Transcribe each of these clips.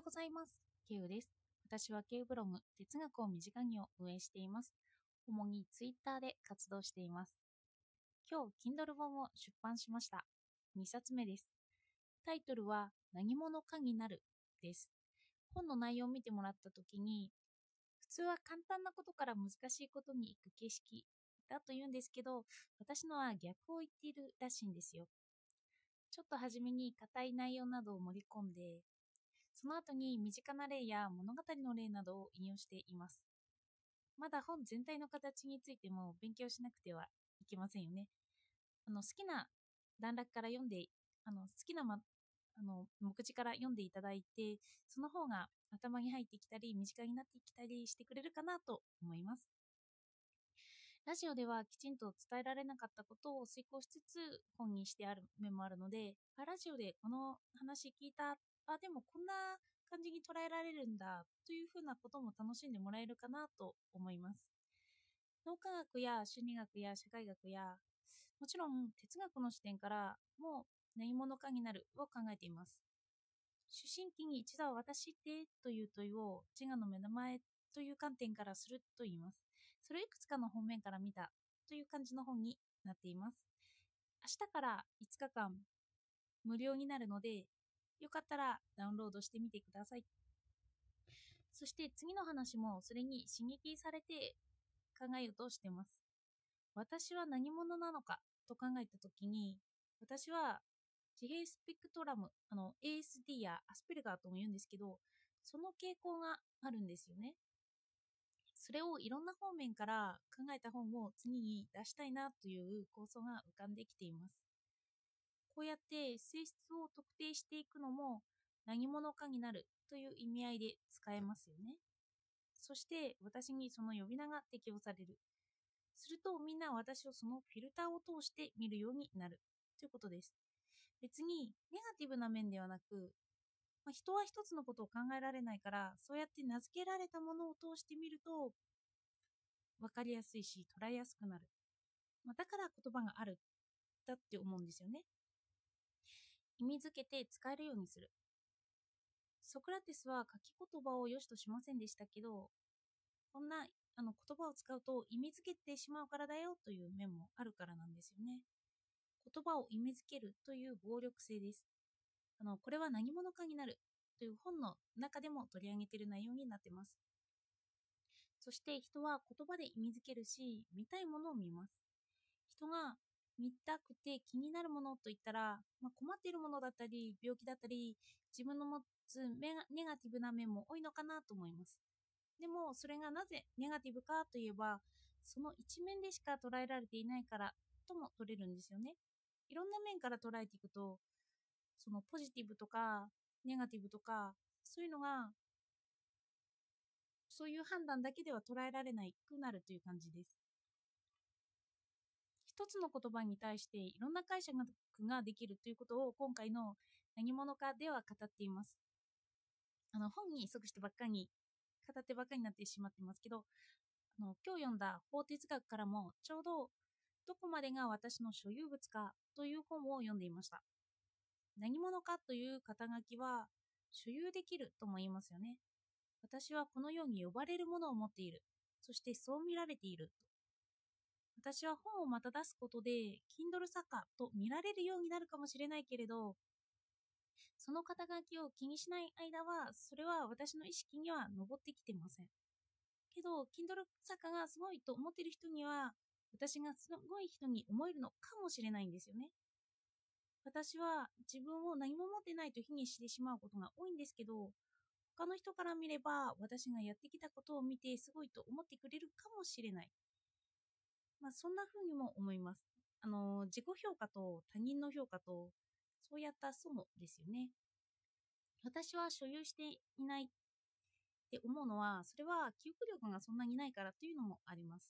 ようございます。ケウです。私はケウブログ、哲学を身近にを運営しています。主にツイッターで活動しています。今日、Kindle 本を出版しました。2冊目です。タイトルは、何者かになるです。本の内容を見てもらったときに、普通は簡単なことから難しいことに行く景色だと言うんですけど、私のは逆を言っているらしいんですよ。ちょっと初めに硬い内容などを盛り込んで、その後に身近な例や物語の例などを引用しています。まだ本全体の形についても勉強しなくてはいけませんよね。あの好きな段落から読んで、あの好きな、ま、あの目次から読んでいただいて、その方が頭に入ってきたり、身近になってきたりしてくれるかなと思います。ラジオではきちんと伝えられなかったことを遂行しつつ本にしてある面もあるので、ラジオでこの話聞いた、あ、でもこんな感じに捉えられるんだというふうなことも楽しんでもらえるかなと思います。脳科学や心理学や社会学や、もちろん哲学の視点からもう何者かになるを考えています。主審期に一度は私ってという問いを自我の目の前という観点からすると言います。それをいくつかの方面から見たという感じの本になっています。明日から5日間無料になるので、よかったらダウンロードしてみてください。そして次の話もそれに刺激されて考えようとしてます。私は何者なのかと考えたときに、私は自閉スペクトラム、あの ASD やアスペルガーとも言うんですけど、その傾向があるんですよね。それをいろんな方面から考えた本を次に出したいなという構想が浮かんできています。こうやって性質を特定していくのも何者かになるという意味合いで使えますよね。そして私にその呼び名が適用される。するとみんな私をそのフィルターを通して見るようになるということです。別にネガティブな面ではなく、まあ、人は一つのことを考えられないから、そうやって名付けられたものを通してみると、分かりやすいし、捉えやすくなる。まあ、だから言葉がある、だって思うんですよね。意味づけて使えるようにする。ソクラテスは書き言葉を良しとしませんでしたけど、こんなあの言葉を使うと意味づけてしまうからだよという面もあるからなんですよね。言葉を意味づけるという暴力性です。あのこれは何者かになるという本の中でも取り上げている内容になっています。そして人は言葉で意味づけるし、見たいものを見ます。人が見たくて気になるものといったら、まあ、困っているものだったり、病気だったり、自分の持つネガティブな面も多いのかなと思います。でも、それがなぜネガティブかといえば、その一面でしか捉えられていないからとも取れるんですよね。いろんな面から捉えていくと、そのポジティブとかネガティブとか、そういうのが、そういう判断だけでは捉えられないくなるという感じです。一つの言葉に対していろんな解釈ができるということを今回の何者かでは語っています。あの本に即してばっかり語ってばっかりになってしまってますけど、あの今日読んだ法哲学からもちょうどどこまでが私の所有物かという本を読んでいました。何者かという肩書きは所有できるとも言いますよね。私はこのように呼ばれるものを持っている。そしてそう見られている。私は本をまた出すことで Kindle 作家と見られるようになるかもしれないけれど、その肩書きを気にしない間は、それは私の意識には上ってきてません。けど、Kindle 作家がすごいと思っている人には、私がすごい人に思えるのかもしれないんですよね。私は自分を何も持ってないと非にしてしまうことが多いんですけど、他の人から見れば私がやってきたことを見てすごいと思ってくれるかもしれない。まあそんな風にも思います。あの、自己評価と他人の評価と、そうやった相ですよね。私は所有していないって思うのは、それは記憶力がそんなにないからというのもあります。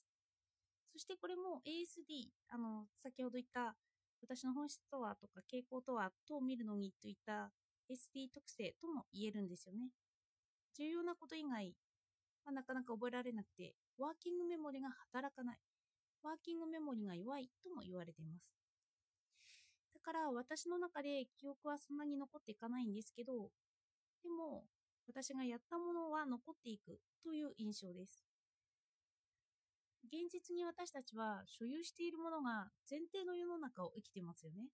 そしてこれも ASD、あの、先ほど言った私の本質とはとか傾向とはと見るのにといった SD 特性とも言えるんですよね。重要なこと以外はなかなか覚えられなくて、ワーキングメモリが働かない。ワーキングメモリが弱いとも言われています。だから私の中で記憶はそんなに残っていかないんですけど、でも私がやったものは残っていくという印象です。現実に私たちは所有しているものが前提の世の中を生きてますよね。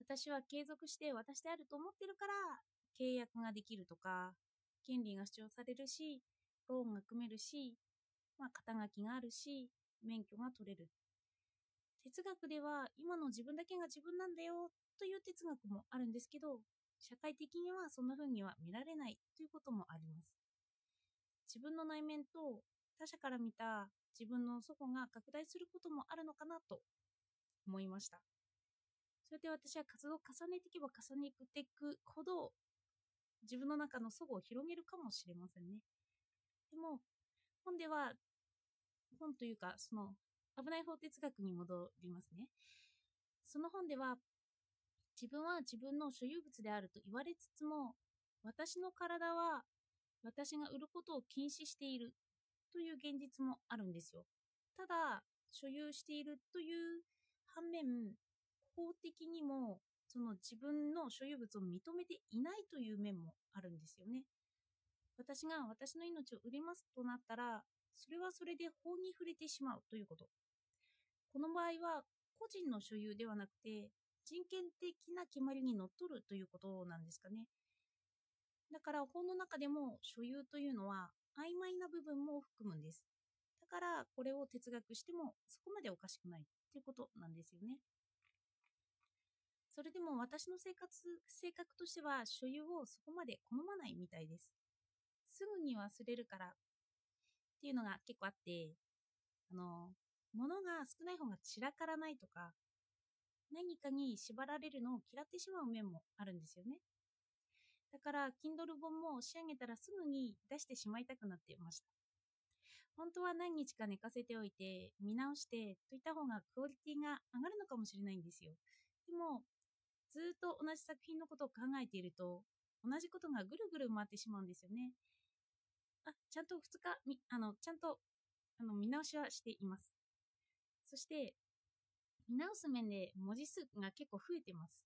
私は継続して私であると思ってるから契約ができるとか、権利が主張されるし、ローンが組めるし、まあ、肩書きがあるし、免許が取れる。哲学では今の自分だけが自分なんだよという哲学もあるんですけど、社会的にはそんな風には見られないということもあります。自分の内面と他者から見た自分の祖母が拡大することもあるのかなと思いました。それで私は活動を重ねていけば重ねていくほど自分の中の祖母を広げるかもしれませんね。でも本では本というかその危ない法哲学に戻りますね。その本では自分は自分の所有物であると言われつつも、私の体は私が売ることを禁止しているという現実もあるんですよ。ただ、所有しているという反面、法的にもその自分の所有物を認めていないという面もあるんですよね。私が私の命を売りますとなったら、それはそれで法に触れてしまうということ。この場合は個人の所有ではなくて、人権的な決まりにのっとるということなんですかね。だから法の中でも所有というのは曖昧な部分も含むんです。だからこれを哲学してもそこまでおかしくないっていうことなんですよね。それでも私の生活、性格としては所有をそこまで好まないみたいです。すぐに忘れるからっていうのが結構あって、あの、物が少ない方が散らからないとか、何かに縛られるのを嫌ってしまう面もあるんですよね。だから、Kindle 本も仕上げたらすぐに出してしまいたくなっていました。本当は何日か寝かせておいて、見直してといった方がクオリティが上がるのかもしれないんですよ。でも、ずっと同じ作品のことを考えていると、同じことがぐるぐる回ってしまうんですよね。あ、ちゃんと2日、あの、ちゃんとあの見直しはしています。そして、見直す面で文字数が結構増えてます。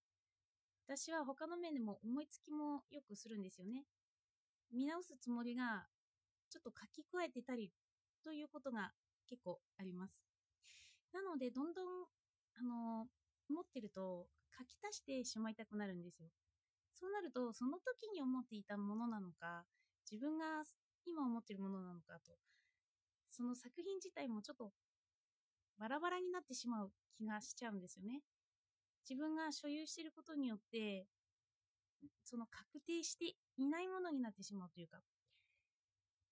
私は他の面でも思いつきもよくするんですよね。見直すつもりがちょっと書き加えてたりということが結構あります。なので、どんどん、あの持ってると書き足してしまいたくなるんですよ。そうなると、その時に思っていたものなのか、自分が今思ってるものなのかと、その作品自体もちょっとバラバラになってしまう気がしちゃうんですよね。自分が所有していることによって、その確定していないものになってしまうというか、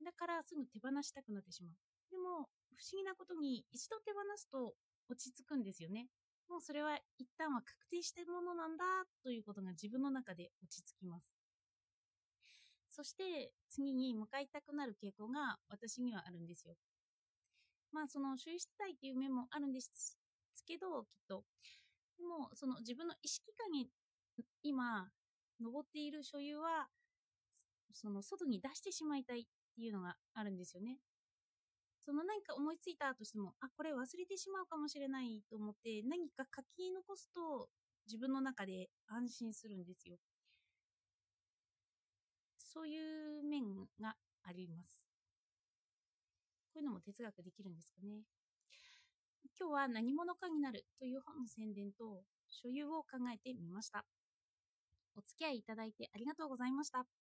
だからすぐ手放したくなってしまう。でも、不思議なことに一度手放すと落ち着くんですよね。もうそれは一旦は確定したものなんだということが自分の中で落ち着きます。そして次に向かいたくなる傾向が私にはあるんですよ。まあその所有したいっていう面もあるんですけど、きっと。でもその自分の意識下に今登っている所有は、その外に出してしまいたいっていうのがあるんですよね。その何か思いついたとしても、あ、これ忘れてしまうかもしれないと思って何か書き残すと自分の中で安心するんですよ。そういう面があります。こういうのも哲学できるんですかね。今日は何者かになるという本の宣伝と所有を考えてみました。お付き合いいただいてありがとうございました。